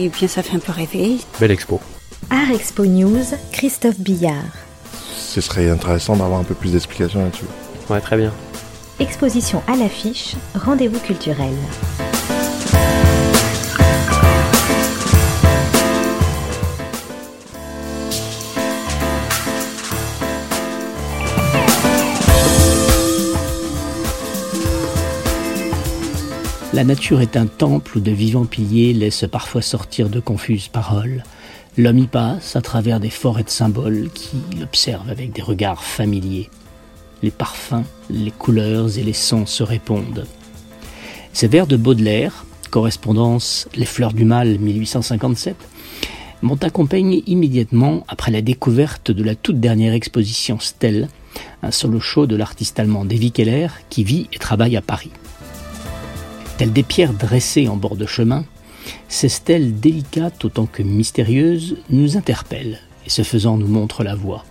et bien ça fait un peu rêver. Belle expo. Art Expo News, Christophe Billard. Ce serait intéressant d'avoir un peu plus d'explications là-dessus. Ouais, très bien. Exposition à l'affiche, rendez-vous culturel. La nature est un temple où de vivants piliers laissent parfois sortir de confuses paroles. L'homme y passe à travers des forêts de symboles qui l'observent avec des regards familiers. Les parfums, les couleurs et les sons se répondent. Ces vers de Baudelaire, correspondance Les fleurs du mal 1857, m'ont accompagné immédiatement après la découverte de la toute dernière exposition Stelle, un solo show de l'artiste allemand Davy Keller qui vit et travaille à Paris. Telles des pierres dressées en bord de chemin, ces stèles délicates autant que mystérieuses nous interpellent et ce faisant nous montrent la voie.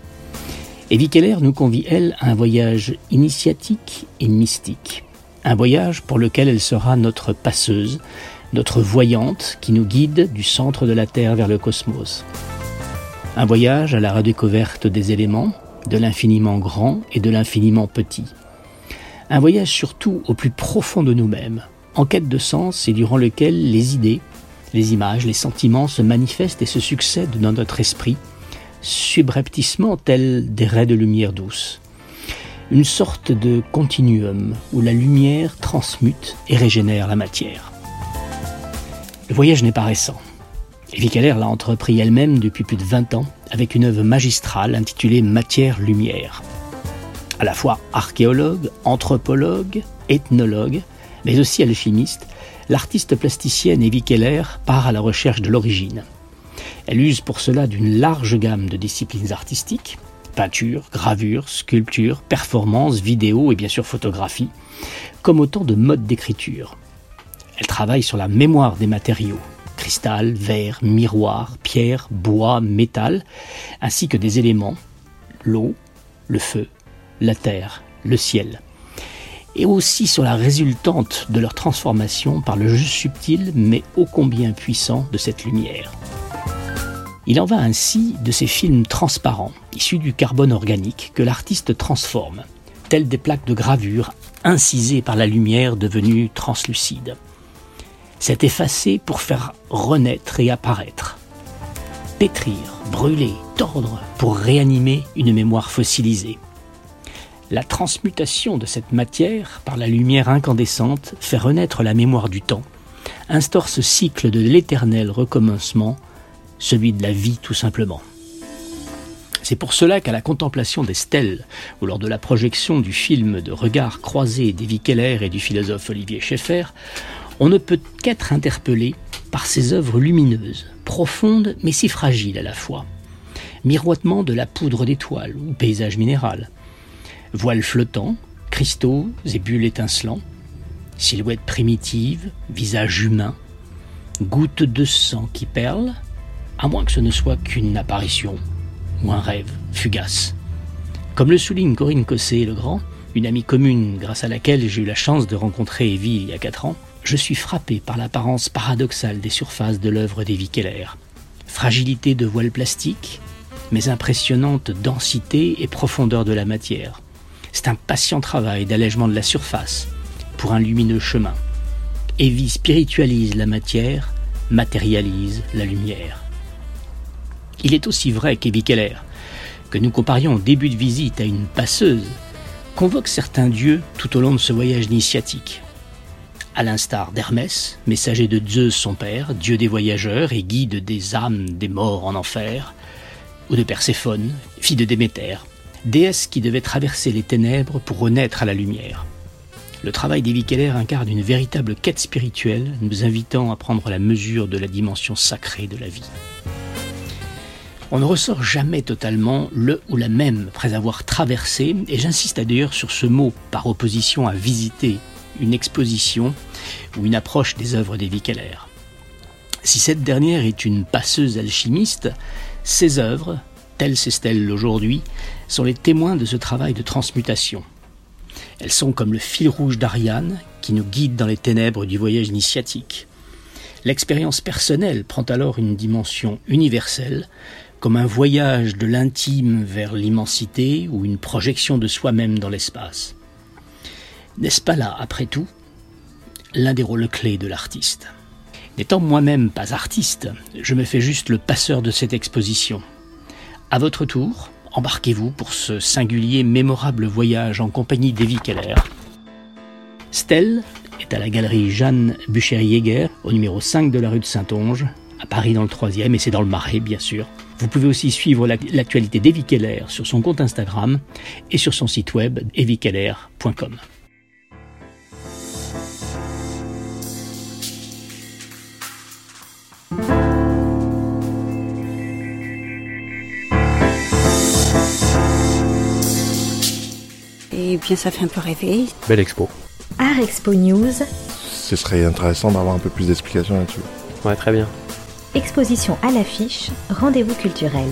Evie Keller nous convie, elle, à un voyage initiatique et mystique. Un voyage pour lequel elle sera notre passeuse, notre voyante qui nous guide du centre de la Terre vers le cosmos. Un voyage à la redécouverte des éléments, de l'infiniment grand et de l'infiniment petit. Un voyage surtout au plus profond de nous-mêmes, en quête de sens et durant lequel les idées, les images, les sentiments se manifestent et se succèdent dans notre esprit, subrepticement tels des raies de lumière douce. Une sorte de continuum où la lumière transmute et régénère la matière. Le voyage n'est pas récent. Keller l'a entrepris elle-même depuis plus de 20 ans avec une œuvre magistrale intitulée Matière-Lumière. À la fois archéologue, anthropologue, ethnologue, mais aussi alchimiste, l'artiste plasticienne Evie Keller part à la recherche de l'origine. Elle use pour cela d'une large gamme de disciplines artistiques, peinture, gravure, sculpture, performance, vidéo et bien sûr photographie, comme autant de modes d'écriture. Elle travaille sur la mémoire des matériaux, cristal, verre, miroir, pierre, bois, métal, ainsi que des éléments, l'eau, le feu, la terre, le ciel et aussi sur la résultante de leur transformation par le jeu subtil mais ô combien puissant de cette lumière. Il en va ainsi de ces films transparents, issus du carbone organique, que l'artiste transforme, tels des plaques de gravure incisées par la lumière devenue translucide. C'est effacé pour faire renaître et apparaître. Pétrir, brûler, tordre pour réanimer une mémoire fossilisée. La transmutation de cette matière par la lumière incandescente fait renaître la mémoire du temps, instaure ce cycle de l'éternel recommencement, celui de la vie tout simplement. C'est pour cela qu'à la contemplation des stèles, ou lors de la projection du film de Regards croisés d'Evie Keller et du philosophe Olivier Schaeffer, on ne peut qu'être interpellé par ces œuvres lumineuses, profondes mais si fragiles à la fois. Miroitement de la poudre d'étoiles ou paysage minéral, Voiles flottants, cristaux et bulles étincelants, silhouette primitive, visage humain, gouttes de sang qui perlent, à moins que ce ne soit qu'une apparition ou un rêve fugace. Comme le souligne Corinne Cossé le Grand, une amie commune grâce à laquelle j'ai eu la chance de rencontrer Evie il y a quatre ans, je suis frappé par l'apparence paradoxale des surfaces de l'œuvre d'Evie Keller. Fragilité de voile plastique, mais impressionnante densité et profondeur de la matière. C'est un patient travail d'allègement de la surface pour un lumineux chemin. Evie spiritualise la matière, matérialise la lumière. Il est aussi vrai qu'Evie Keller, que nous comparions au début de visite à une passeuse, convoque certains dieux tout au long de ce voyage initiatique. À l'instar d'Hermès, messager de Zeus son père, dieu des voyageurs et guide des âmes des morts en enfer, ou de Perséphone, fille de Déméter, déesse qui devait traverser les ténèbres pour renaître à la lumière. Le travail d'Evie Keller incarne une véritable quête spirituelle, nous invitant à prendre la mesure de la dimension sacrée de la vie. On ne ressort jamais totalement le ou la même après avoir traversé, et j'insiste d'ailleurs sur ce mot par opposition à visiter une exposition ou une approche des œuvres d'Evie Keller. Si cette dernière est une passeuse alchimiste, ses œuvres, telles ces stèles aujourd'hui, sont les témoins de ce travail de transmutation. Elles sont comme le fil rouge d'Ariane qui nous guide dans les ténèbres du voyage initiatique. L'expérience personnelle prend alors une dimension universelle, comme un voyage de l'intime vers l'immensité ou une projection de soi-même dans l'espace. N'est-ce pas là, après tout, l'un des rôles clés de l'artiste? N'étant moi-même pas artiste, je me fais juste le passeur de cette exposition. À votre tour, embarquez-vous pour ce singulier, mémorable voyage en compagnie d'Evie Keller. Stella est à la galerie Jeanne Bucher-Jäger, au numéro 5 de la rue de Saint-Onge, à Paris dans le 3e, et c'est dans le Marais, bien sûr. Vous pouvez aussi suivre l'actualité d'Evie Keller sur son compte Instagram et sur son site web eviekeller.com. Et bien, ça fait un peu rêver. Belle expo. Art Expo News. Ce serait intéressant d'avoir un peu plus d'explications là-dessus. Ouais, très bien. Exposition à l'affiche, rendez-vous culturel.